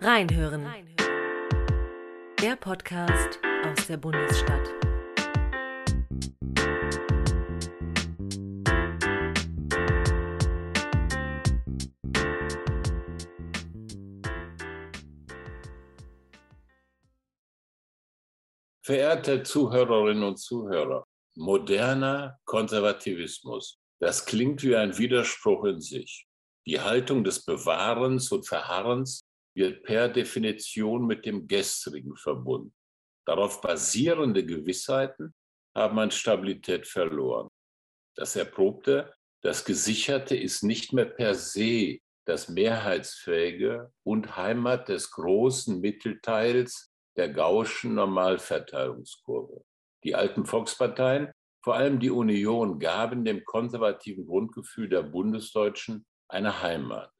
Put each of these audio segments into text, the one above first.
Reinhören. Der Podcast aus der Bundesstadt. Verehrte Zuhörerinnen und Zuhörer, moderner Konservativismus, das klingt wie ein Widerspruch in sich. Die Haltung des Bewahrens und Verharrens wird per Definition mit dem Gestrigen verbunden. Darauf basierende Gewissheiten haben an Stabilität verloren. Das Erprobte, das Gesicherte ist nicht mehr per se das Mehrheitsfähige und Heimat des großen Mittelteils der gauschen Normalverteilungskurve. Die alten Volksparteien, vor allem die Union, gaben dem konservativen Grundgefühl der Bundesdeutschen eine Heimat.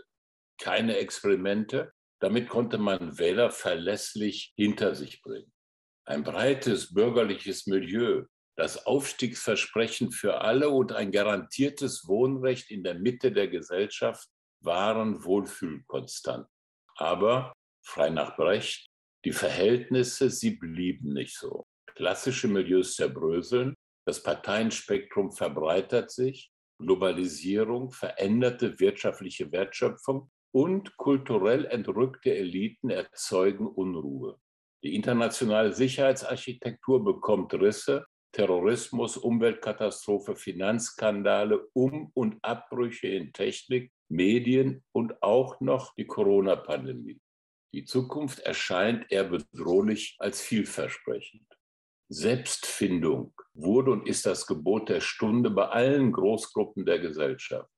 Keine Experimente, damit konnte man Wähler verlässlich hinter sich bringen. Ein breites bürgerliches Milieu, das Aufstiegsversprechen für alle und ein garantiertes Wohnrecht in der Mitte der Gesellschaft waren Wohlfühlkonstant. Aber, frei nach Brecht, die Verhältnisse, sie blieben nicht so. Klassische Milieus zerbröseln, das Parteienspektrum verbreitert sich, Globalisierung, veränderte wirtschaftliche Wertschöpfung und kulturell entrückte Eliten erzeugen Unruhe. Die internationale Sicherheitsarchitektur bekommt Risse, Terrorismus, Umweltkatastrophe, Finanzskandale, Um- und Abbrüche in Technik, Medien und auch noch die Corona-Pandemie. Die Zukunft erscheint eher bedrohlich als vielversprechend. Selbstfindung wurde und ist das Gebot der Stunde bei allen Großgruppen der Gesellschaft.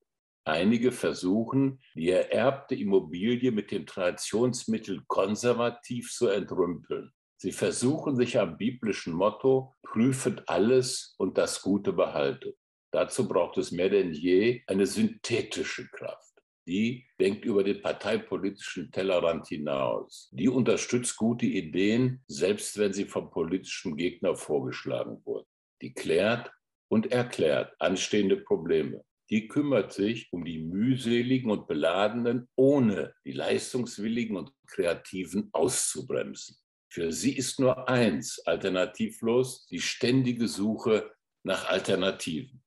Einige versuchen, die ererbte Immobilie mit dem Traditionsmittel konservativ zu entrümpeln. Sie versuchen sich am biblischen Motto, prüfet alles und das Gute behaltet. Dazu braucht es mehr denn je eine synthetische Kraft die denkt über den parteipolitischen Tellerrand hinaus. Die unterstützt gute Ideen, selbst wenn sie vom politischen Gegner vorgeschlagen wurden. Die klärt und erklärt anstehende Probleme. Die kümmert sich um die mühseligen und beladenen, ohne die leistungswilligen und kreativen auszubremsen. Für sie ist nur eins alternativlos, die ständige Suche nach Alternativen.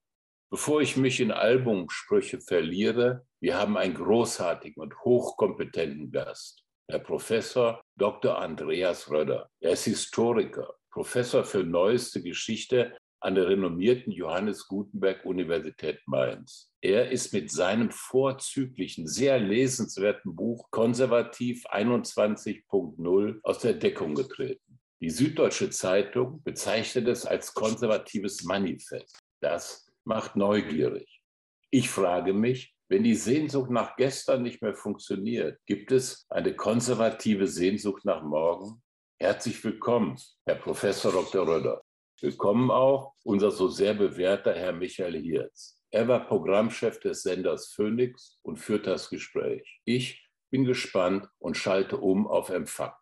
Bevor ich mich in Albumsprüche verliere, wir haben einen großartigen und hochkompetenten Gast, Herr Professor Dr. Andreas Röder. Er ist Historiker, Professor für neueste Geschichte an der renommierten Johannes Gutenberg Universität Mainz. Er ist mit seinem vorzüglichen, sehr lesenswerten Buch Konservativ 21.0 aus der Deckung getreten. Die Süddeutsche Zeitung bezeichnet es als konservatives Manifest. Das macht neugierig. Ich frage mich, wenn die Sehnsucht nach gestern nicht mehr funktioniert, gibt es eine konservative Sehnsucht nach morgen? Herzlich willkommen, Herr Professor Dr. Röder. Willkommen auch unser so sehr bewährter Herr Michael Hirz. Er war Programmchef des Senders Phoenix und führt das Gespräch. Ich bin gespannt und schalte um auf Empfang.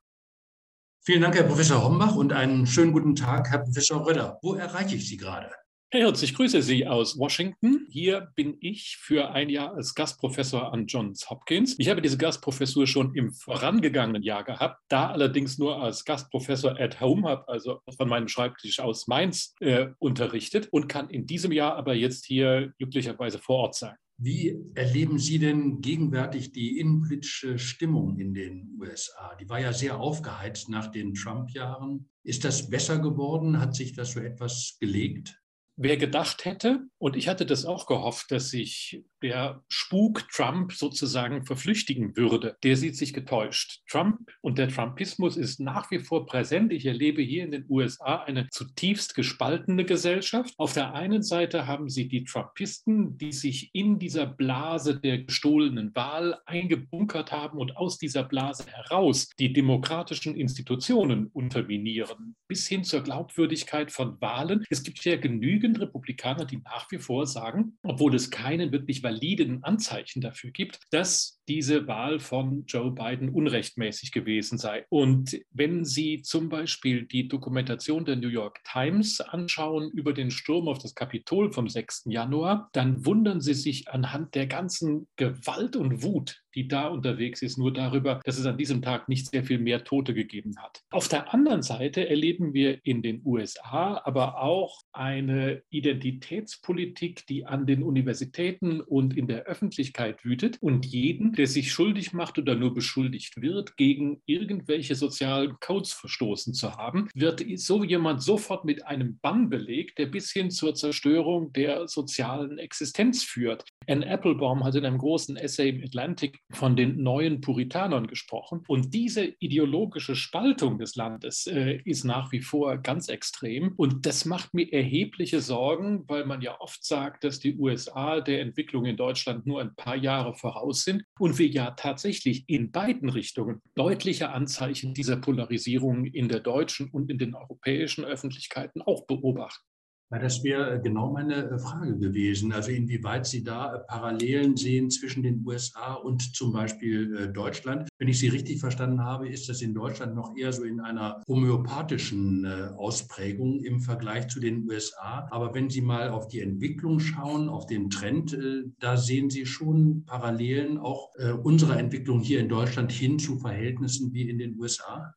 Vielen Dank, Herr Professor Hombach, und einen schönen guten Tag, Herr Professor Röder. Wo erreiche ich Sie gerade? Herr Hirz, ich grüße Sie aus Washington. Hier bin ich für ein Jahr als Gastprofessor an Johns Hopkins. Ich habe diese Gastprofessur schon im vorangegangenen Jahr gehabt, da allerdings nur als Gastprofessor at home, habe also von meinem Schreibtisch aus Mainz äh, unterrichtet und kann in diesem Jahr aber jetzt hier glücklicherweise vor Ort sein. Wie erleben Sie denn gegenwärtig die innenpolitische Stimmung in den USA? Die war ja sehr aufgeheizt nach den Trump-Jahren. Ist das besser geworden? Hat sich das so etwas gelegt? Wer gedacht hätte, und ich hatte das auch gehofft, dass sich der Spuk Trump sozusagen verflüchtigen würde, der sieht sich getäuscht. Trump und der Trumpismus ist nach wie vor präsent. Ich erlebe hier in den USA eine zutiefst gespaltene Gesellschaft. Auf der einen Seite haben Sie die Trumpisten, die sich in dieser Blase der gestohlenen Wahl eingebunkert haben und aus dieser Blase heraus die demokratischen Institutionen unterminieren, bis hin zur Glaubwürdigkeit von Wahlen. Es gibt ja genügend Republikaner, die nach wie vor sagen, obwohl es keinen wirklich validen Anzeichen dafür gibt, dass diese Wahl von Joe Biden unrechtmäßig gewesen sei. Und wenn Sie zum Beispiel die Dokumentation der New York Times anschauen über den Sturm auf das Kapitol vom 6. Januar, dann wundern Sie sich anhand der ganzen Gewalt und Wut, die da unterwegs ist, nur darüber, dass es an diesem Tag nicht sehr viel mehr Tote gegeben hat. Auf der anderen Seite erleben wir in den USA aber auch eine Identitätspolitik, die an den Universitäten und in der Öffentlichkeit wütet und jeden, der sich schuldig macht oder nur beschuldigt wird, gegen irgendwelche sozialen Codes verstoßen zu haben, wird so jemand sofort mit einem Bann belegt, der bis hin zur Zerstörung der sozialen Existenz führt. Anne Applebaum hat in einem großen Essay im Atlantic von den neuen Puritanern gesprochen. Und diese ideologische Spaltung des Landes äh, ist nach wie vor ganz extrem. Und das macht mir erhebliche Sorgen, weil man ja oft sagt, dass die USA der Entwicklung in Deutschland nur ein paar Jahre voraus sind und wir ja tatsächlich in beiden Richtungen deutliche Anzeichen dieser Polarisierung in der deutschen und in den europäischen Öffentlichkeiten auch beobachten. Ja, das wäre äh, genau meine äh, Frage gewesen. Also inwieweit Sie da äh, Parallelen sehen zwischen den USA und zum Beispiel Deutschland. Wenn ich Sie richtig verstanden habe, ist das in Deutschland noch eher so in einer homöopathischen Ausprägung im Vergleich zu den USA. Aber wenn Sie mal auf die Entwicklung schauen, auf den Trend, da sehen Sie schon Parallelen auch unserer Entwicklung hier in Deutschland hin zu Verhältnissen wie in den USA.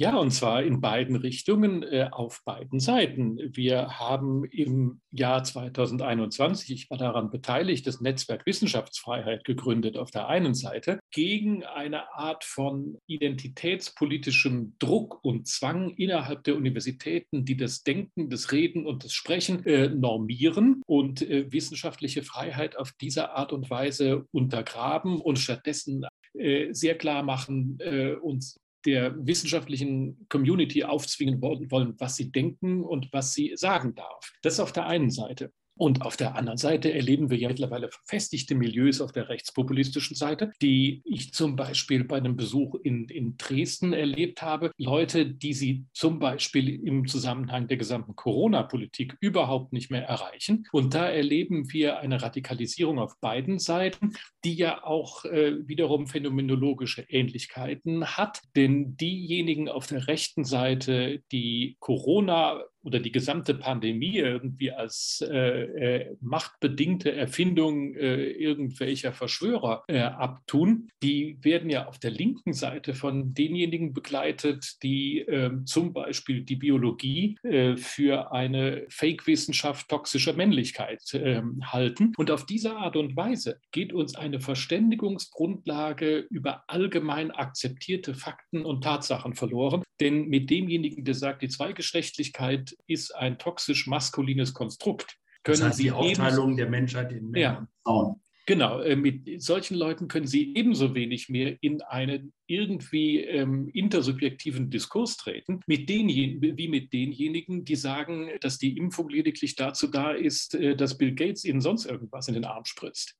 Ja, und zwar in beiden Richtungen, äh, auf beiden Seiten. Wir haben im Jahr 2021, ich war daran beteiligt, das Netzwerk Wissenschaftsfreiheit gegründet auf der einen Seite, gegen eine Art von identitätspolitischem Druck und Zwang innerhalb der Universitäten, die das Denken, das Reden und das Sprechen äh, normieren und äh, wissenschaftliche Freiheit auf diese Art und Weise untergraben und stattdessen äh, sehr klar machen äh, und der wissenschaftlichen Community aufzwingen wollen, was sie denken und was sie sagen darf. Das auf der einen Seite. Und auf der anderen Seite erleben wir ja mittlerweile verfestigte Milieus auf der rechtspopulistischen Seite, die ich zum Beispiel bei einem Besuch in, in Dresden erlebt habe. Leute, die sie zum Beispiel im Zusammenhang der gesamten Corona-Politik überhaupt nicht mehr erreichen. Und da erleben wir eine Radikalisierung auf beiden Seiten, die ja auch äh, wiederum phänomenologische Ähnlichkeiten hat. Denn diejenigen auf der rechten Seite, die Corona oder die gesamte Pandemie irgendwie als äh, äh, machtbedingte Erfindung äh, irgendwelcher Verschwörer äh, abtun, die werden ja auf der linken Seite von denjenigen begleitet, die ähm, zum Beispiel die Biologie äh, für eine Fake-Wissenschaft toxischer Männlichkeit ähm, halten. Und auf diese Art und Weise geht uns eine Verständigungsgrundlage über allgemein akzeptierte Fakten und Tatsachen verloren. Denn mit demjenigen, der sagt, die Zweigeschlechtlichkeit ist ein toxisch maskulines Konstrukt. Können das heißt, Sie die Aufteilung der Menschheit in Männer ja. und Frauen. Genau, äh, mit solchen Leuten können Sie ebenso wenig mehr in einen irgendwie ähm, intersubjektiven Diskurs treten, mit wie mit denjenigen, die sagen, dass die Impfung lediglich dazu da ist, äh, dass Bill Gates ihnen sonst irgendwas in den Arm spritzt.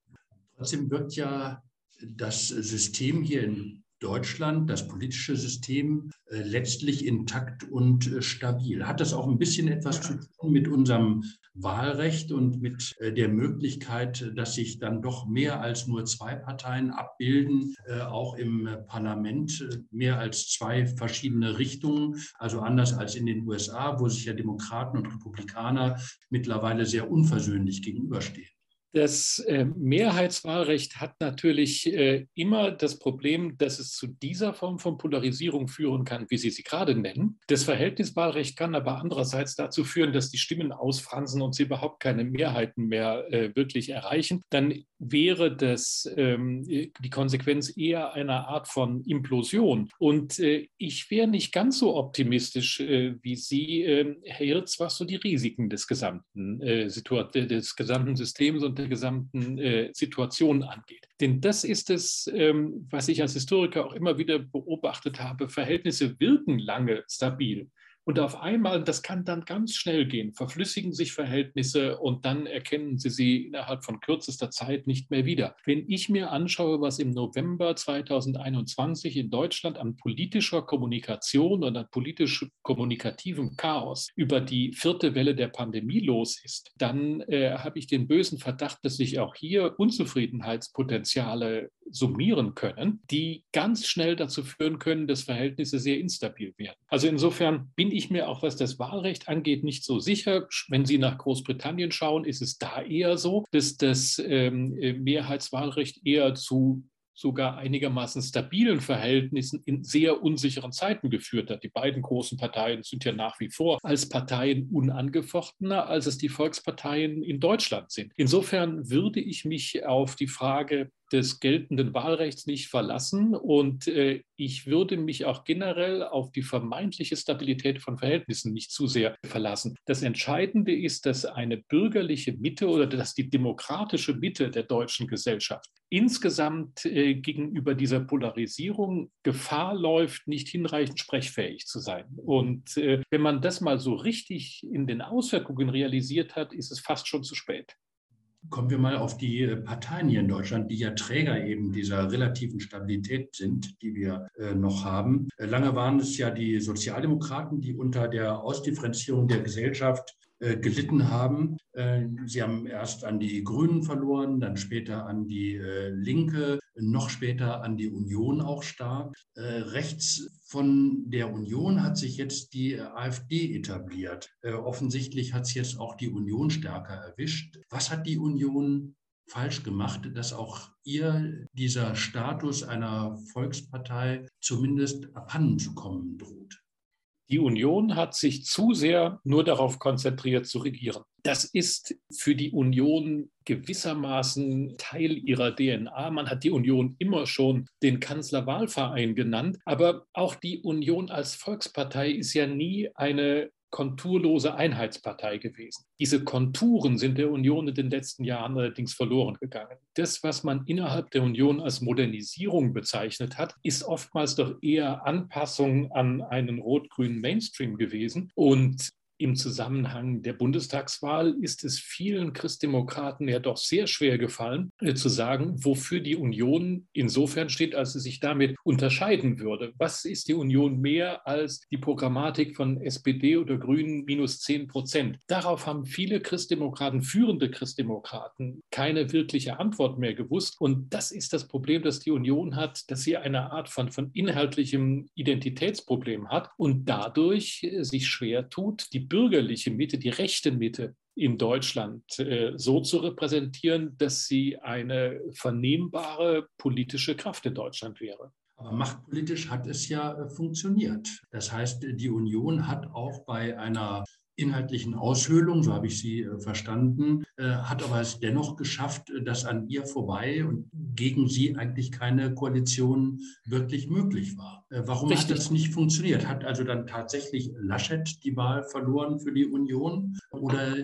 Trotzdem wird ja das System hier in Deutschland, das politische System, äh, letztlich intakt und äh, stabil. Hat das auch ein bisschen etwas zu tun mit unserem Wahlrecht und mit äh, der Möglichkeit, dass sich dann doch mehr als nur zwei Parteien abbilden, auch im Parlament mehr als zwei verschiedene Richtungen, also anders als in den USA, wo sich ja Demokraten und Republikaner mittlerweile sehr unversöhnlich gegenüberstehen. Das äh, Mehrheitswahlrecht hat natürlich äh, immer das Problem, dass es zu dieser Form von Polarisierung führen kann, wie Sie sie gerade nennen. Das Verhältniswahlrecht kann aber andererseits dazu führen, dass die Stimmen ausfransen und sie überhaupt keine Mehrheiten mehr äh, wirklich erreichen. Dann wäre das ähm, die Konsequenz eher einer Art von Implosion. Und ich wäre nicht ganz so optimistisch wie Sie, ähm, Herr Hirz, was so die Risiken des gesamten, des gesamten Systems und der gesamten äh, Situation angeht. Denn das ist es, ähm, was ich als Historiker auch immer wieder beobachtet habe. Verhältnisse wirken lange stabil. Und auf einmal, das kann dann ganz schnell gehen, verflüssigen sich Verhältnisse und dann erkennen Sie sie innerhalb von kürzester Zeit nicht mehr wieder. Wenn ich mir anschaue, was im November 2021 in Deutschland an politischer Kommunikation und an politisch kommunikativem Chaos über die vierte Welle der Pandemie los ist, dann äh, habe ich den bösen Verdacht, dass sich auch hier Unzufriedenheitspotenziale summieren können, die ganz schnell dazu führen können, dass Verhältnisse sehr instabil werden. Also insofern bin ich mir auch, was das Wahlrecht angeht, nicht so sicher. Wenn Sie nach Großbritannien schauen, ist es da eher so, dass das ähm, Mehrheitswahlrecht eher zu sogar einigermaßen stabilen Verhältnissen in sehr unsicheren Zeiten geführt hat. Die beiden großen Parteien sind ja nach wie vor als Parteien unangefochtener, als es die Volksparteien in Deutschland sind. Insofern würde ich mich auf die Frage des geltenden Wahlrechts nicht verlassen. Und äh, ich würde mich auch generell auf die vermeintliche Stabilität von Verhältnissen nicht zu sehr verlassen. Das Entscheidende ist, dass eine bürgerliche Mitte oder dass die demokratische Mitte der deutschen Gesellschaft insgesamt äh, gegenüber dieser Polarisierung Gefahr läuft, nicht hinreichend sprechfähig zu sein. Und äh, wenn man das mal so richtig in den Auswirkungen realisiert hat, ist es fast schon zu spät. Kommen wir mal auf die äh, Parteien hier in Deutschland, die ja Träger eben dieser relativen Stabilität sind, die wir äh, noch haben. Äh, lange waren es ja die Sozialdemokraten, die unter der Ausdifferenzierung der Gesellschaft gelitten haben. Äh, sie haben erst an die Grünen verloren, dann später an die äh, Linke, noch später an die Union auch stark. Rechts von der Union hat sich jetzt die AfD etabliert. Offensichtlich hat es jetzt auch die Union stärker erwischt. Was hat die Union falsch gemacht, dass auch ihr dieser Status einer Volkspartei zumindest abhanden zu kommen droht? Die Union hat sich zu sehr nur darauf konzentriert zu regieren. Das ist für die Union gewissermaßen Teil ihrer DNA. Man hat die Union immer schon den Kanzlerwahlverein genannt, aber auch die Union als Volkspartei ist ja nie eine konturlose Einheitspartei gewesen. Diese Konturen sind der Union in den letzten Jahren allerdings verloren gegangen. Das, was man innerhalb der Union als Modernisierung bezeichnet hat, ist oftmals doch eher Anpassung an einen rot-grünen Mainstream gewesen. Und im Zusammenhang der Bundestagswahl ist es vielen Christdemokraten ja doch sehr schwer gefallen, äh, zu sagen, wofür die Union insofern steht, als sie sich damit unterscheiden würde. Was ist die Union mehr als die Programmatik von SPD oder Grünen minus 10 Prozent? Darauf haben viele Christdemokraten, führende Christdemokraten, keine wirkliche Antwort mehr gewusst. Und das ist das Problem, das die Union hat, dass sie eine Art von, von inhaltlichem Identitätsproblem hat und dadurch äh, sich schwer tut, die bürgerliche Mitte, die rechte Mitte in Deutschland äh, so zu repräsentieren, dass sie eine vernehmbare politische Kraft in Deutschland wäre. Aber machtpolitisch hat es ja äh, funktioniert. Das heißt, die Union hat auch bei einer inhaltlichen Aushöhlung, so habe ich sie äh, verstanden, äh, hat aber es dennoch geschafft, äh, dass an ihr vorbei und gegen sie eigentlich keine Koalition wirklich möglich war. Warum Richtig. hat das nicht funktioniert? Hat also dann tatsächlich Laschet die Wahl verloren für die Union oder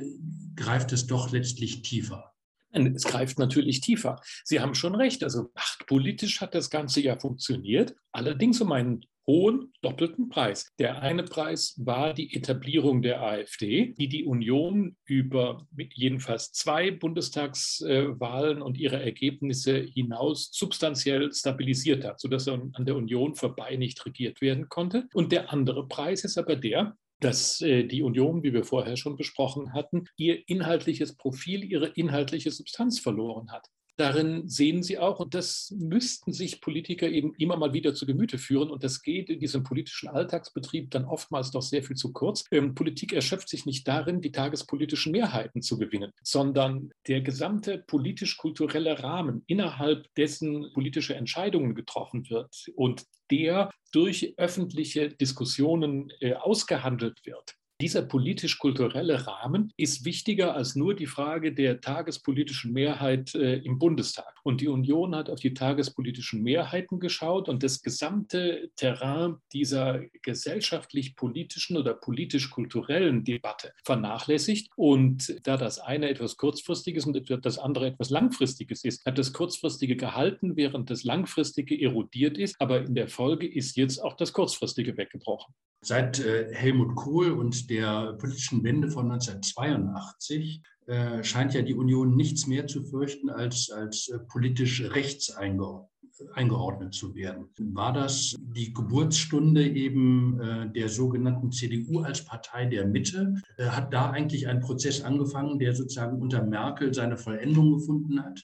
greift es doch letztlich tiefer? Es greift natürlich tiefer. Sie haben schon recht. Also machtpolitisch hat das Ganze ja funktioniert, allerdings um einen hohen doppelten Preis. Der eine Preis war die Etablierung der AfD, die die Union über jedenfalls zwei Bundestagswahlen und ihre Ergebnisse hinaus substanziell stabilisiert hat, sodass an der Union vorbei nicht regiert werden konnte. Und der andere Preis ist aber der, dass äh, die Union, wie wir vorher schon besprochen hatten, ihr inhaltliches Profil, ihre inhaltliche Substanz verloren hat darin sehen sie auch, und das müssten sich Politiker eben immer mal wieder zu Gemüte führen, und das geht in diesem politischen Alltagsbetrieb dann oftmals doch sehr viel zu kurz. Ähm, Politik erschöpft sich nicht darin, die tagespolitischen Mehrheiten zu gewinnen, sondern der gesamte politisch-kulturelle Rahmen, innerhalb dessen politische Entscheidungen getroffen wird und der durch öffentliche Diskussionen äh, ausgehandelt wird, dieser politisch-kulturelle Rahmen ist wichtiger als nur die Frage der tagespolitischen Mehrheit äh, im Bundestag. Und die Union hat auf die tagespolitischen Mehrheiten geschaut und das gesamte Terrain dieser gesellschaftlich-politischen oder politisch-kulturellen Debatte vernachlässigt. Und da das eine etwas kurzfristiges und das andere etwas langfristiges ist, hat das kurzfristige gehalten, während das langfristige erodiert ist. Aber in der Folge ist jetzt auch das kurzfristige weggebrochen. Seit äh, Helmut Kohl und der politischen Wende von 1982 äh, scheint ja die Union nichts mehr zu fürchten, als, als äh, politisch rechts eingeordnet zu werden. War das die Geburtsstunde eben äh, der sogenannten CDU als Partei der Mitte? Hat da eigentlich ein Prozess angefangen, der sozusagen unter Merkel seine Vollendung gefunden hat?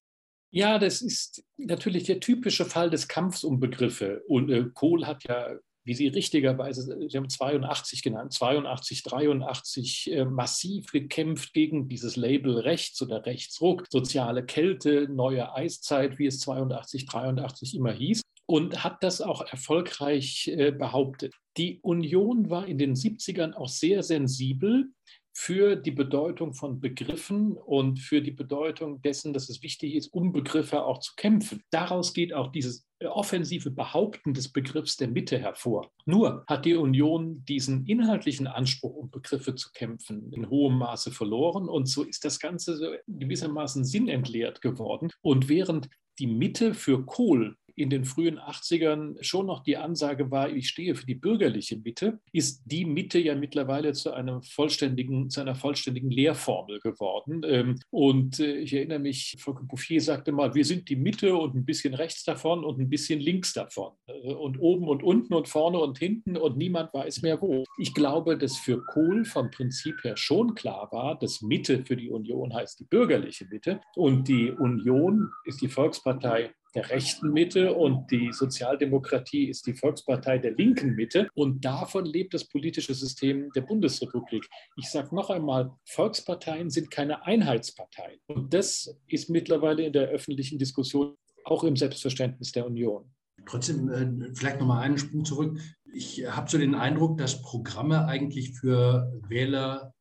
Ja, das ist natürlich der typische Fall des Kampfs um Begriffe. Und Kohl hat ja wie Sie richtigerweise, Sie haben 82 genannt, 82, 83 äh, massiv gekämpft gegen dieses Label Rechts oder Rechtsruck, soziale Kälte, neue Eiszeit, wie es 82, 83 immer hieß und hat das auch erfolgreich äh, behauptet. Die Union war in den 70ern auch sehr sensibel für die Bedeutung von Begriffen und für die Bedeutung dessen, dass es wichtig ist, um Begriffe auch zu kämpfen. Daraus geht auch dieses offensive Behaupten des Begriffs der Mitte hervor. Nur hat die Union diesen inhaltlichen Anspruch, um Begriffe zu kämpfen, in hohem Maße verloren und so ist das Ganze gewissermaßen sinnentleert geworden. Und während die Mitte für Kohl in den frühen 80ern schon noch die Ansage war, ich stehe für die bürgerliche Mitte, ist die Mitte ja mittlerweile zu, einem vollständigen, zu einer vollständigen Lehrformel geworden. Ähm, und äh, ich erinnere mich, Frau Bouffier sagte mal, wir sind die Mitte und ein bisschen rechts davon und ein bisschen links davon. Äh, und oben und unten und vorne und hinten und niemand weiß mehr wo. Ich glaube, dass für Kohl vom Prinzip her schon klar war, dass Mitte für die Union heißt die bürgerliche Mitte und die Union ist die Volkspartei der rechten Mitte und die Sozialdemokratie ist die Volkspartei der linken Mitte. Und davon lebt das politische System der Bundesrepublik. Ich sage noch einmal, Volksparteien sind keine Einheitsparteien. Und das ist mittlerweile in der öffentlichen Diskussion auch im Selbstverständnis der Union. Trotzdem, äh, vielleicht noch mal einen Sprung zurück. Ich habe so den Eindruck, dass Programme eigentlich für Wähler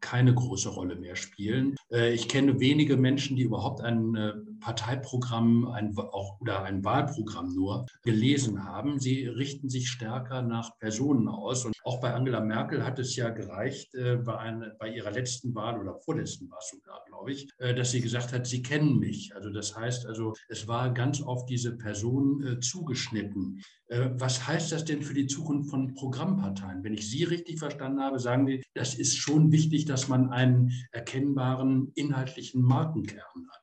keine große Rolle mehr spielen. Äh, ich kenne wenige Menschen, die überhaupt ein äh, Parteiprogramm ein, auch, oder ein Wahlprogramm nur gelesen haben. Sie richten sich stärker nach Personen aus. Und auch bei Angela Merkel hat es ja gereicht, äh, bei, eine, bei ihrer letzten Wahl oder vorletzten war es sogar, glaube ich, dass sie gesagt hat, sie kennen mich. Also das heißt also, es war ganz auf diese Person zugeschnitten. Was heißt das denn für die Zukunft von Programmparteien? Wenn ich Sie richtig verstanden habe, sagen Sie, das ist schon wichtig, dass man einen erkennbaren inhaltlichen Markenkern hat.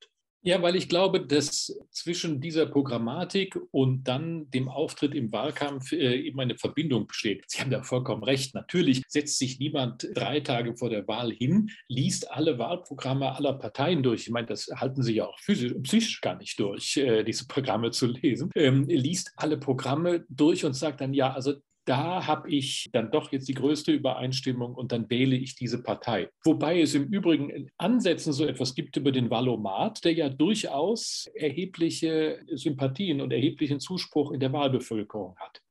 Ja, weil ich glaube, dass zwischen dieser Programmatik und dann dem Auftritt im Wahlkampf äh, eben eine Verbindung besteht. Sie haben da vollkommen recht. Natürlich setzt sich niemand drei Tage vor der Wahl hin, liest alle Wahlprogramme aller Parteien durch. Ich meine, das halten sie ja auch physisch und psychisch gar nicht durch, äh, diese Programme zu lesen. Ähm, liest alle Programme durch und sagt dann, ja, also da habe ich dann doch jetzt die größte Übereinstimmung und dann wähle ich diese Partei. Wobei es im Übrigen in Ansätzen so etwas gibt über den Valomat, der ja durchaus erhebliche Sympathien und erheblichen Zuspruch in der Wahlbevölkerung hat.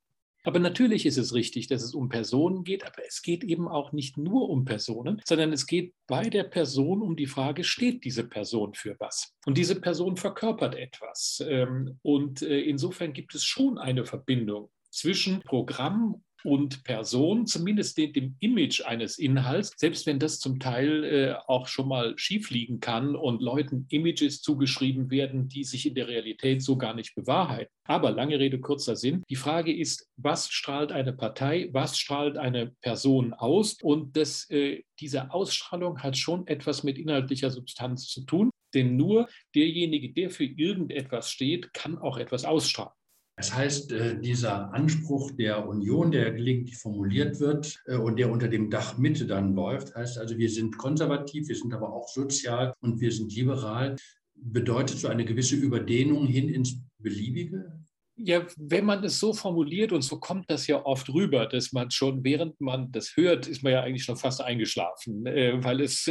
Aber natürlich ist es richtig, dass es um Personen geht, aber es geht eben auch nicht nur um Personen, sondern es geht bei der Person um die Frage, steht diese Person für was? Und diese Person verkörpert etwas. Ähm, und äh, insofern gibt es schon eine Verbindung zwischen Programm und Person, zumindest dem, Image eines Inhalts, selbst wenn das zum Teil äh, auch schon mal schief liegen kann und Leuten Images zugeschrieben werden, die sich in der Realität so gar nicht bewahrheiten. Aber lange Rede, kurzer Sinn. Die Frage ist, was strahlt eine Partei, was strahlt eine Person aus? Und das, äh, diese Ausstrahlung hat schon etwas mit inhaltlicher Substanz zu tun. Denn nur derjenige, der für irgendetwas steht, kann auch etwas ausstrahlen. Das heißt, äh, dieser Anspruch der Union, der gelegentlich formuliert wird äh, und der unter dem Dach Mitte dann läuft, heißt also, wir sind konservativ, wir sind aber auch sozial und wir sind liberal, bedeutet so eine gewisse Überdehnung hin ins Beliebige? Ja, wenn man es so formuliert und so kommt das ja oft rüber, dass man schon, während man das hört, ist man ja eigentlich schon fast eingeschlafen, äh, weil es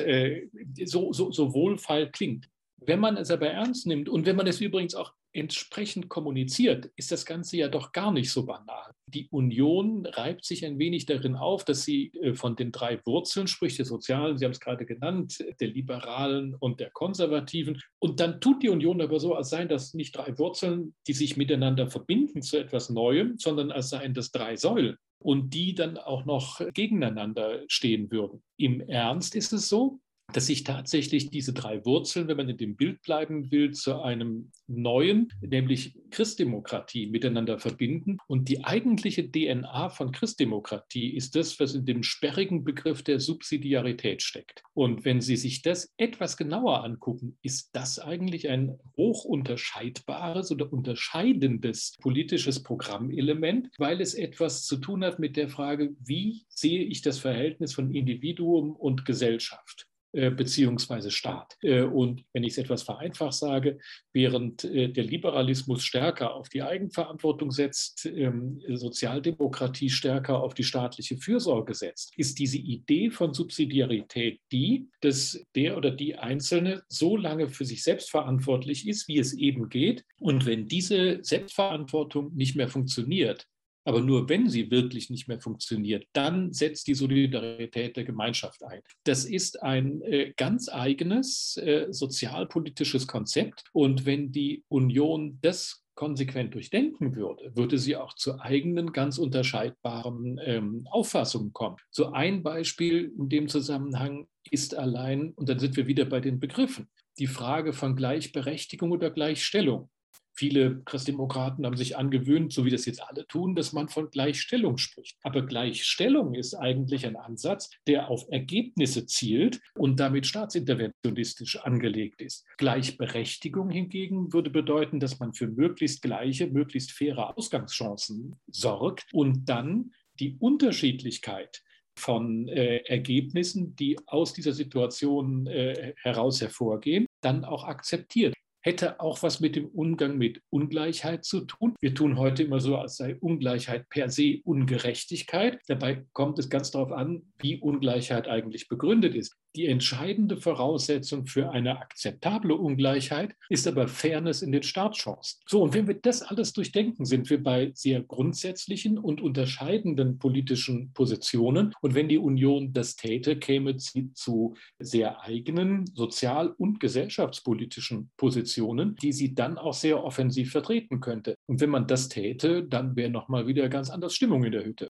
so, so, so wohlfeil klingt. Wenn man es aber ernst nimmt und wenn man es übrigens auch entsprechend kommuniziert, ist das Ganze ja doch gar nicht so banal. Die Union reibt sich ein wenig darin auf, dass sie äh, von den drei Wurzeln spricht, der Sozialen, Sie haben es gerade genannt, der Liberalen und der Konservativen. Und dann tut die Union aber so, als seien das nicht drei Wurzeln, die sich miteinander verbinden zu etwas Neuem, sondern als seien das drei Säulen und die dann auch noch gegeneinander stehen würden. Im Ernst ist es so, dass sich tatsächlich diese drei Wurzeln, wenn man in dem Bild bleiben will, zu einem neuen, nämlich Christdemokratie miteinander verbinden. Und die eigentliche DNA von Christdemokratie ist das, was in dem sperrigen Begriff der Subsidiarität steckt. Und wenn Sie sich das etwas genauer angucken, ist das eigentlich ein hoch unterscheidbares oder unterscheidendes politisches Programmelement, weil es etwas zu tun hat mit der Frage, wie sehe ich das Verhältnis von Individuum und Gesellschaft? Äh, beziehungsweise Staat. Äh, und wenn ich es etwas vereinfacht sage, während äh, der Liberalismus stärker auf die Eigenverantwortung setzt, ähm, Sozialdemokratie stärker auf die staatliche Fürsorge setzt, ist diese Idee von Subsidiarität die, dass der oder die Einzelne so lange für sich selbst verantwortlich ist, wie es eben geht. Und wenn diese Selbstverantwortung nicht mehr funktioniert, aber nur wenn sie wirklich nicht mehr funktioniert, dann setzt die Solidarität der Gemeinschaft ein. Das ist ein äh, ganz eigenes äh, sozialpolitisches Konzept. Und wenn die Union das konsequent durchdenken würde, würde sie auch zu eigenen, ganz unterscheidbaren ähm, Auffassungen kommen. So ein Beispiel in dem Zusammenhang ist allein, und dann sind wir wieder bei den Begriffen, die Frage von Gleichberechtigung oder Gleichstellung. Viele Christdemokraten haben sich angewöhnt, so wie das jetzt alle tun, dass man von Gleichstellung spricht. Aber Gleichstellung ist eigentlich ein Ansatz, der auf Ergebnisse zielt und damit staatsinterventionistisch angelegt ist. Gleichberechtigung hingegen würde bedeuten, dass man für möglichst gleiche, möglichst faire Ausgangschancen sorgt und dann die Unterschiedlichkeit von äh, Ergebnissen, die aus dieser Situation äh, heraus hervorgehen, dann auch akzeptiert hätte auch was mit dem Umgang mit Ungleichheit zu tun. Wir tun heute immer so, als sei Ungleichheit per se Ungerechtigkeit. Dabei kommt es ganz darauf an, wie Ungleichheit eigentlich begründet ist. Die entscheidende Voraussetzung für eine akzeptable Ungleichheit ist aber Fairness in den Startchancen. So, und wenn wir das alles durchdenken, sind wir bei sehr grundsätzlichen und unterscheidenden politischen Positionen. Und wenn die Union das täte, käme sie zu sehr eigenen sozial- und gesellschaftspolitischen Positionen, die sie dann auch sehr offensiv vertreten könnte. Und wenn man das täte, dann wäre nochmal wieder ganz anders Stimmung in der Hütte.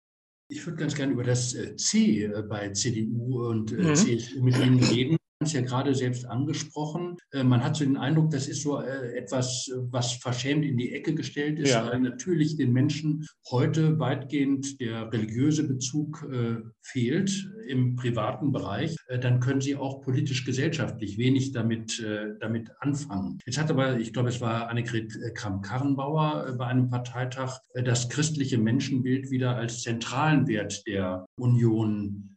Ich würde ganz gerne über das äh, C äh, bei CDU und äh, mhm. CSU mit Ihnen reden es ja gerade selbst angesprochen. Äh, man hat so den Eindruck, das ist so äh, etwas, was verschämt in die Ecke gestellt ist, ja. weil natürlich den Menschen heute weitgehend der religiöse Bezug äh, fehlt im privaten Bereich. Dann können sie auch politisch-gesellschaftlich wenig damit, damit anfangen. Jetzt hat aber, ich glaube, es war Annegret Kramp-Karrenbauer bei einem Parteitag das christliche Menschenbild wieder als zentralen Wert der Union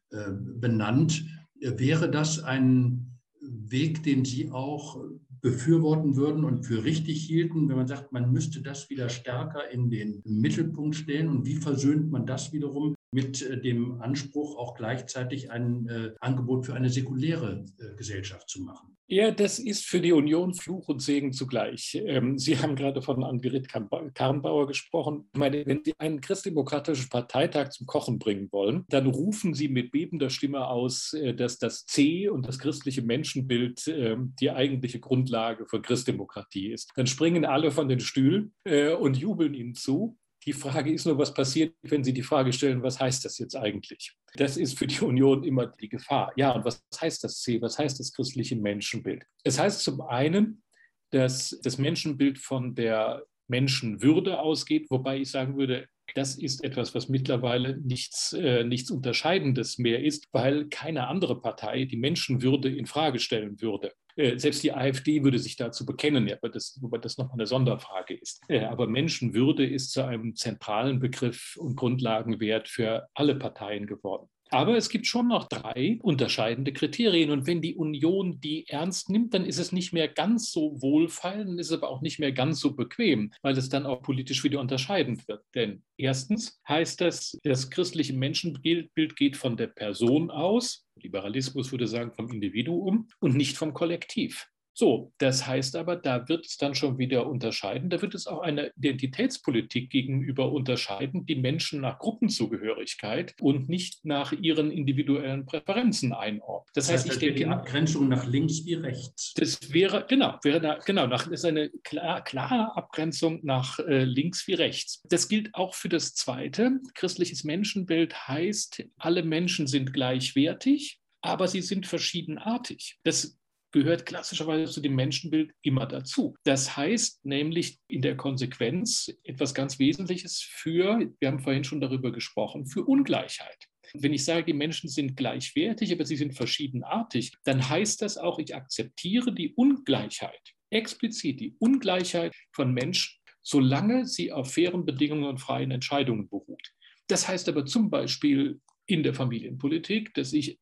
benannt. Wäre das ein Weg, den Sie auch befürworten würden und für richtig hielten, wenn man sagt, man müsste das wieder stärker in den Mittelpunkt stellen? Und wie versöhnt man das wiederum mit äh, dem Anspruch, auch gleichzeitig ein äh, Angebot für eine säkuläre äh, Gesellschaft zu machen? Ja, das ist für die Union Fluch und Segen zugleich. Ähm, Sie haben gerade von Angerit Karnbauer gesprochen. Ich meine, wenn Sie einen christdemokratischen Parteitag zum Kochen bringen wollen, dann rufen Sie mit bebender Stimme aus, äh, dass das C und das christliche Menschenbild äh, die eigentliche Grundlage für Christdemokratie ist. Dann springen alle von den Stühlen äh, und jubeln Ihnen zu. Die Frage ist nur, was passiert, wenn Sie die Frage stellen, was heißt das jetzt eigentlich? Das ist für die Union immer die Gefahr. Ja, und was heißt das C? Was heißt das christliche Menschenbild? Es heißt zum einen, dass das Menschenbild von der Menschenwürde ausgeht, wobei ich sagen würde, das ist etwas, was mittlerweile nichts, äh, nichts Unterscheidendes mehr ist, weil keine andere Partei die Menschenwürde in Frage stellen würde. Äh, selbst die AfD würde sich dazu bekennen, aber das, wobei das nochmal eine Sonderfrage ist. Äh, aber Menschenwürde ist zu einem zentralen Begriff und Grundlagenwert für alle Parteien geworden. Aber es gibt schon noch drei unterscheidende Kriterien. Und wenn die Union die ernst nimmt, dann ist es nicht mehr ganz so wohlfeil, ist aber auch nicht mehr ganz so bequem, weil es dann auch politisch wieder unterscheidend wird. Denn erstens heißt das, das christliche Menschenbild geht von der Person aus, Liberalismus würde sagen vom Individuum und nicht vom Kollektiv. So, das heißt aber, da wird es dann schon wieder unterscheiden. Da wird es auch eine Identitätspolitik gegenüber unterscheiden, die Menschen nach Gruppenzugehörigkeit und nicht nach ihren individuellen Präferenzen einordnet. Das, das heißt, ich denke, die Abgrenzung nach links wie rechts. Das wäre, genau, wäre da, genau, nach, ist eine klar, klare Abgrenzung nach äh, links wie rechts. Das gilt auch für das Zweite. Christliches Menschenbild heißt, alle Menschen sind gleichwertig aber sie sind verschiedenartig. Das gehört klassischerweise zu dem Menschenbild immer dazu. Das heißt nämlich in der Konsequenz etwas ganz Wesentliches für, wir haben vorhin schon darüber gesprochen, für Ungleichheit. Wenn ich sage, die Menschen sind gleichwertig, aber sie sind verschiedenartig, dann heißt das auch, ich akzeptiere die Ungleichheit, explizit die Ungleichheit von Menschen, solange sie auf fairen Bedingungen und freien Entscheidungen beruht. Das heißt aber zum Beispiel in der Familienpolitik, dass ich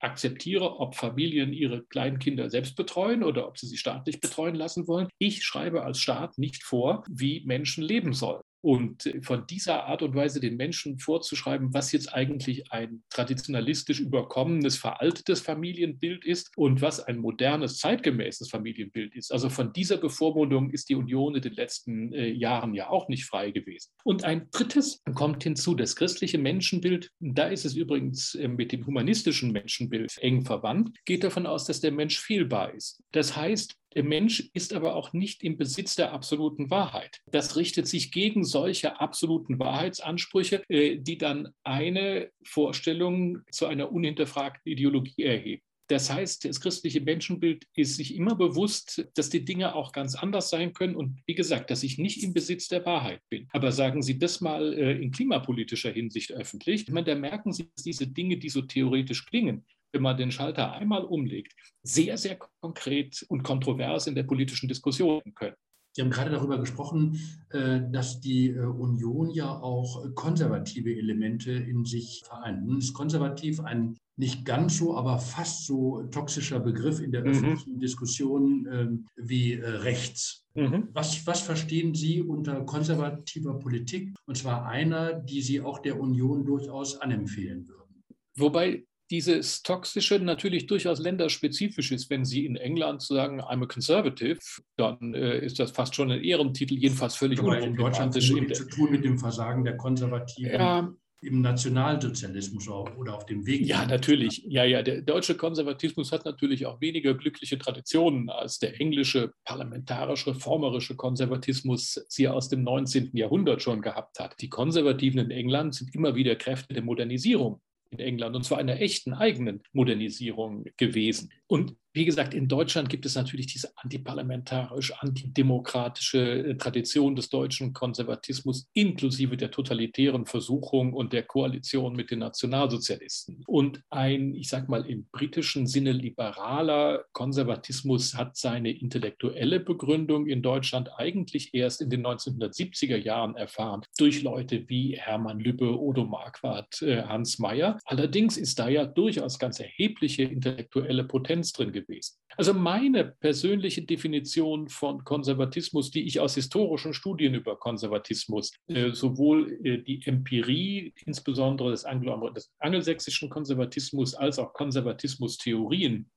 akzeptiere, ob Familien ihre kleinen Kinder selbst betreuen oder ob sie sie staatlich betreuen lassen wollen. Ich schreibe als Staat nicht vor, wie Menschen leben sollen. Und von dieser Art und Weise den Menschen vorzuschreiben, was jetzt eigentlich ein traditionalistisch überkommenes, veraltetes Familienbild ist und was ein modernes, zeitgemäßes Familienbild ist. Also von dieser Bevormundung ist die Union in den letzten äh, Jahren ja auch nicht frei gewesen. Und ein drittes kommt hinzu, das christliche Menschenbild, da ist es übrigens äh, mit dem humanistischen Menschenbild eng verwandt, geht davon aus, dass der Mensch fehlbar ist. Das heißt, der Mensch ist aber auch nicht im Besitz der absoluten Wahrheit. Das richtet sich gegen solche absoluten Wahrheitsansprüche, äh, die dann eine Vorstellung zu einer unhinterfragten Ideologie erheben. Das heißt, das christliche Menschenbild ist sich immer bewusst, dass die Dinge auch ganz anders sein können und wie gesagt, dass ich nicht im Besitz der Wahrheit bin. Aber sagen Sie das mal äh, in klimapolitischer Hinsicht öffentlich. Ich meine, da merken Sie, dass diese Dinge, die so theoretisch klingen, wenn man den Schalter einmal umlegt, sehr, sehr konkret und kontrovers in der politischen Diskussion können. Sie haben gerade darüber gesprochen, äh, dass die äh, Union ja auch konservative Elemente in sich vereint. Nun ist konservativ ein nicht ganz so, aber fast so toxischer Begriff in der mhm. öffentlichen Diskussion ähm, wie äh, rechts. Mhm. Was, was verstehen Sie unter konservativer Politik? Und zwar einer, die Sie auch der Union durchaus anempfehlen würden. Wobei dieses Toxische natürlich durchaus länderspezifisch ist. Wenn Sie in England sagen, I'm a conservative, dann äh, ist das fast schon ein Ehrentitel, jedenfalls völlig Aber in Deutschland zu tun mit dem Versagen der Konservativen. Ja, im Nationalsozialismus oder auf dem Weg. Ja, natürlich. Ja, ja. Der deutsche Konservatismus hat natürlich auch weniger glückliche Traditionen als der englische parlamentarisch-reformerische Konservatismus sie aus dem 19. Jahrhundert schon gehabt hat. Die Konservativen in England sind immer wieder Kräfte der Modernisierung in England und zwar einer echten eigenen Modernisierung gewesen. Und wie gesagt, in Deutschland gibt es natürlich diese antiparlamentarisch, antidemokratische äh, Tradition des deutschen Konservatismus inklusive der totalitären Versuchung und der Koalition mit den Nationalsozialisten. Und ein, ich sage mal, im britischen Sinne liberaler Konservatismus hat seine intellektuelle Begründung in Deutschland eigentlich erst in den 1970er Jahren erfahren, durch Leute wie Hermann Lübbe, Odo Marquardt, äh, Hans Mayer. Allerdings ist da ja durchaus ganz erhebliche intellektuelle Potenz drin gewesen gewesen. Also meine persönliche Definition von Konservatismus, die ich aus historischen Studien über Konservatismus, äh, sowohl äh, die Empirie, insbesondere des, Anglo des angelsächsischen Konservatismus, als auch Konservatismustheorien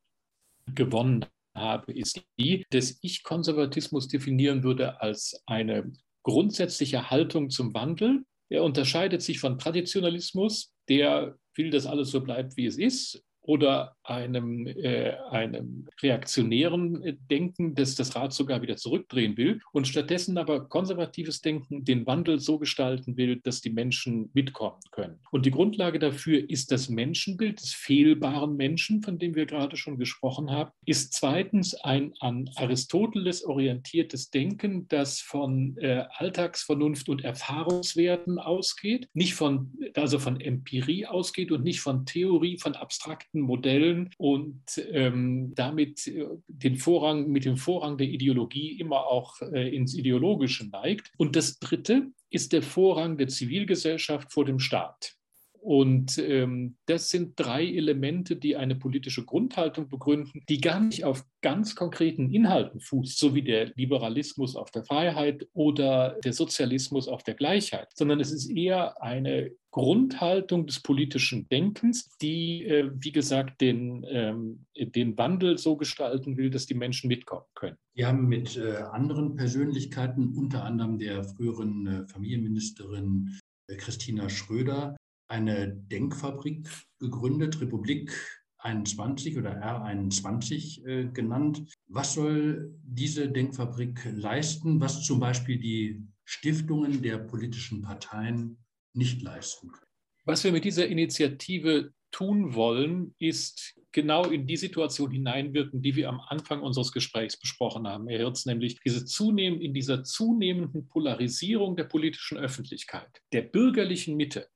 gewonnen habe, ist die, dass ich Konservatismus definieren würde als eine grundsätzliche Haltung zum Wandel. Er unterscheidet sich von Traditionalismus, der will, dass alles so bleibt, wie es ist, oder einem, äh, einem reaktionären äh, Denken, das das Rad sogar wieder zurückdrehen will und stattdessen aber konservatives Denken den Wandel so gestalten will, dass die Menschen mitkommen können. Und die Grundlage dafür ist das Menschenbild des fehlbaren Menschen, von dem wir gerade schon gesprochen haben, ist zweitens ein an Aristoteles orientiertes Denken, das von äh, Alltagsvernunft und Erfahrungswerten ausgeht, nicht von, also von Empirie ausgeht und nicht von Theorie, von abstrakten Modellen und ähm, damit äh, den Vorrang, mit dem Vorrang der Ideologie immer auch äh, ins Ideologische neigt. Und das Dritte ist der Vorrang der Zivilgesellschaft vor dem Staat. Und ähm, das sind drei Elemente, die eine politische Grundhaltung begründen, die gar nicht auf ganz konkreten Inhalten fußt, so wie der Liberalismus auf der Freiheit oder der Sozialismus auf der Gleichheit, sondern es ist eher eine Grundhaltung des politischen Denkens, die, äh, wie gesagt, den, ähm, den Wandel so gestalten will, dass die Menschen mitkommen können. Wir haben mit äh, anderen Persönlichkeiten, unter anderem der früheren äh, Familienministerin äh, Christina Schröder, eine Denkfabrik gegründet, Republik 21 oder R21 äh, genannt. Was soll diese Denkfabrik leisten, was zum Beispiel die Stiftungen der politischen Parteien nicht leisten? Was wir mit dieser Initiative tun wollen, ist genau in die Situation hineinwirken, die wir am Anfang unseres Gesprächs besprochen haben, Herr Hirz, nämlich diese zunehmend, in dieser zunehmenden Polarisierung der politischen Öffentlichkeit, der bürgerlichen Mitte,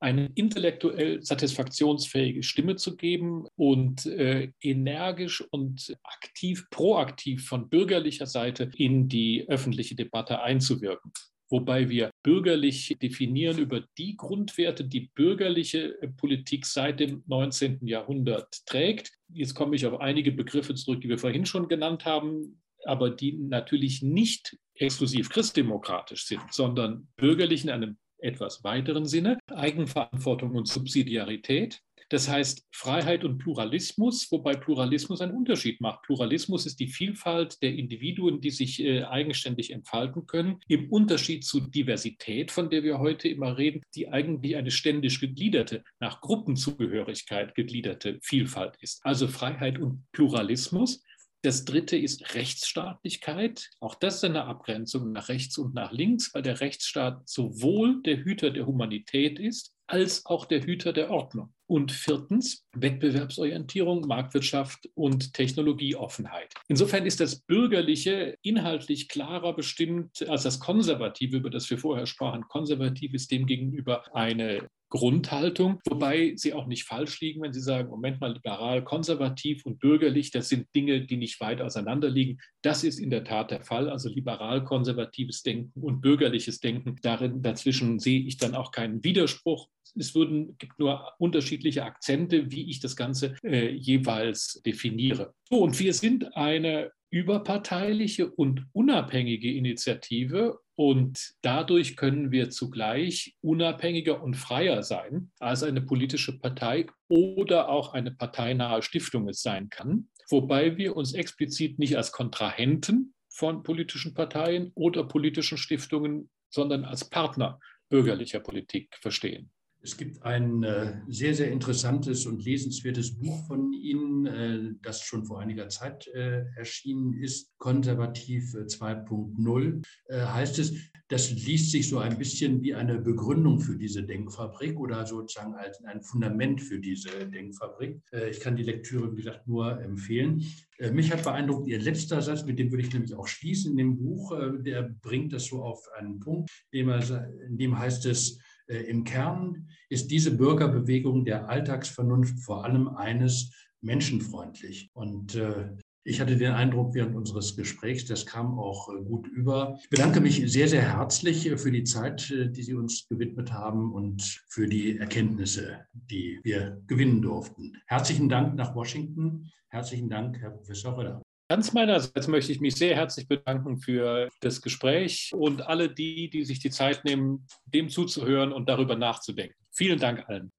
eine intellektuell satisfaktionsfähige Stimme zu geben und äh, energisch und aktiv, proaktiv von bürgerlicher Seite in die öffentliche Debatte einzuwirken. wobei wir bürgerlich definieren über die Grundwerte, die bürgerliche äh, Politik seit dem 19. Jahrhundert trägt. Jetzt komme ich auf einige Begriffe zurück, die wir vorhin schon genannt haben, aber die natürlich nicht exklusiv christdemokratisch sind, sondern bürgerlich in einem etwas weiteren Sinne, Eigenverantwortung und Subsidiarität. Das heißt Freiheit und Pluralismus, wobei Pluralismus einen Unterschied macht. Pluralismus ist die Vielfalt der Individuen, die sich äh, eigenständig entfalten können, im Unterschied zu Diversität, von der wir heute immer reden, die eigentlich eine ständig gegliederte, nach Gruppenzugehörigkeit gegliederte Vielfalt ist. Also Freiheit und Pluralismus. Das dritte ist Rechtsstaatlichkeit. Auch das ist eine Abgrenzung nach rechts und nach links, weil der Rechtsstaat sowohl der Hüter der Humanität ist, als auch der Hüter der Ordnung. Und viertens, Wettbewerbsorientierung, Marktwirtschaft und Technologieoffenheit. Insofern ist das Bürgerliche inhaltlich klarer bestimmt als das Konservative, über das wir vorher sprachen. Konservativ ist demgegenüber eine Grundhaltung, wobei sie auch nicht falsch liegen, wenn Sie sagen, Moment mal, liberal, konservativ und bürgerlich, das sind Dinge, die nicht weit auseinander liegen. Das ist in der Tat der Fall. Also liberal-konservatives Denken und bürgerliches Denken, darin dazwischen sehe ich dann auch keinen Widerspruch. Es würden, gibt nur unterschiedliche Akzente, wie ich das Ganze äh, jeweils definiere. So, und wir sind eine überparteiliche und unabhängige Initiative und dadurch können wir zugleich unabhängiger und freier sein, als eine politische Partei oder auch eine parteinahe Stiftung es sein kann, wobei wir uns explizit nicht als Kontrahenten von politischen Parteien oder politischen Stiftungen, sondern als Partner bürgerlicher Politik verstehen. Es gibt ein äh, sehr, sehr interessantes und lesenswertes Buch von Ihnen, äh, das schon vor einiger Zeit äh, erschienen ist, Konservativ 2.0 heißt es. Das liest sich so ein bisschen wie eine Begründung für diese Denkfabrik oder sozusagen als ein Fundament für diese Denkfabrik. Ich kann die Lektüre, wie gesagt, nur empfehlen. Mich hat beeindruckt Ihr letzter Satz, mit dem würde ich nämlich auch schließen in dem Buch. Der bringt das so auf einen Punkt, in dem heißt es, Im Kern ist diese Bürgerbewegung der Alltagsvernunft vor allem eines menschenfreundlich. Und äh, ich hatte den Eindruck während unseres Gesprächs, das kam auch äh, gut über. Ich bedanke mich sehr, sehr herzlich für die Zeit, die Sie uns gewidmet haben und für die Erkenntnisse, die wir gewinnen durften. Herzlichen Dank nach Washington. Herzlichen Dank, Herr Professor Röller. Ganz meinerseits möchte ich mich sehr herzlich bedanken für das Gespräch und alle die, die sich die Zeit nehmen, dem zuzuhören und darüber nachzudenken. Vielen Dank allen.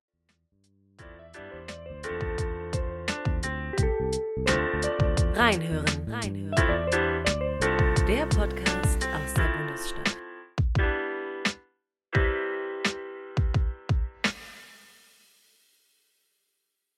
Reinhören, reinhören. Der Podcast